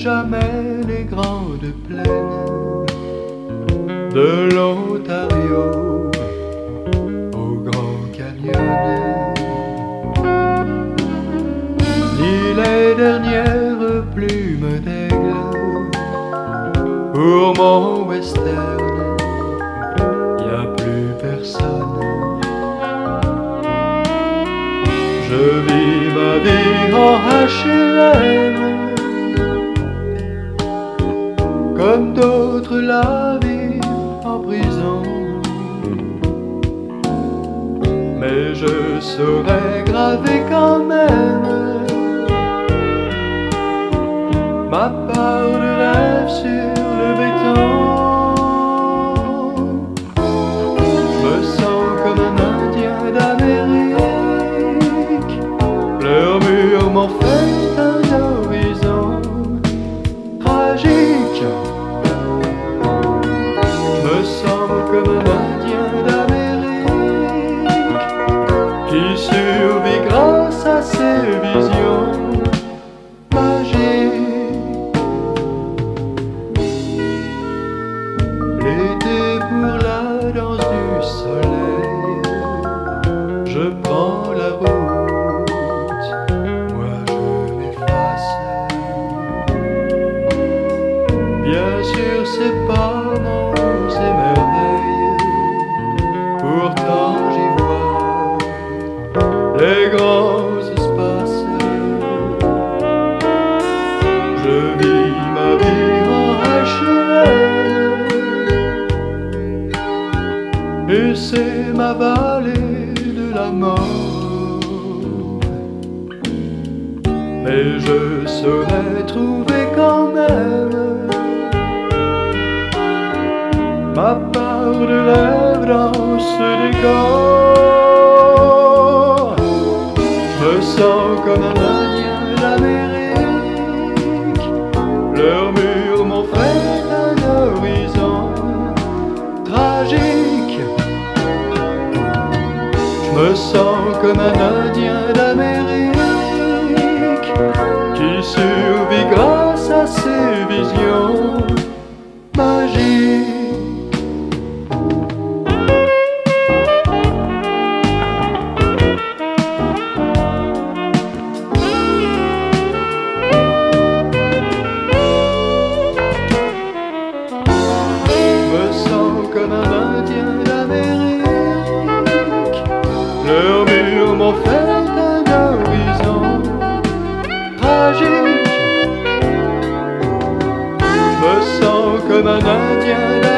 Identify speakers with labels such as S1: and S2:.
S1: jamais les grandes plaines de l'Ontario au Grand Canyon, ni les dernières plumes d'aigle pour mon western, y a plus personne. Je vis ma vie en HLM d'autres la vivent en prison. Mais je saurais graver quand même ma part de rêve sur le béton. Soleil, je prends la route, moi je m'efface. Bien sûr, c'est pas et c'est ma vallée de la mort. Mais je saurais trouver quand même ma part de dans ce décor. Je sens comme un me sens comme un Indien d'Amérique un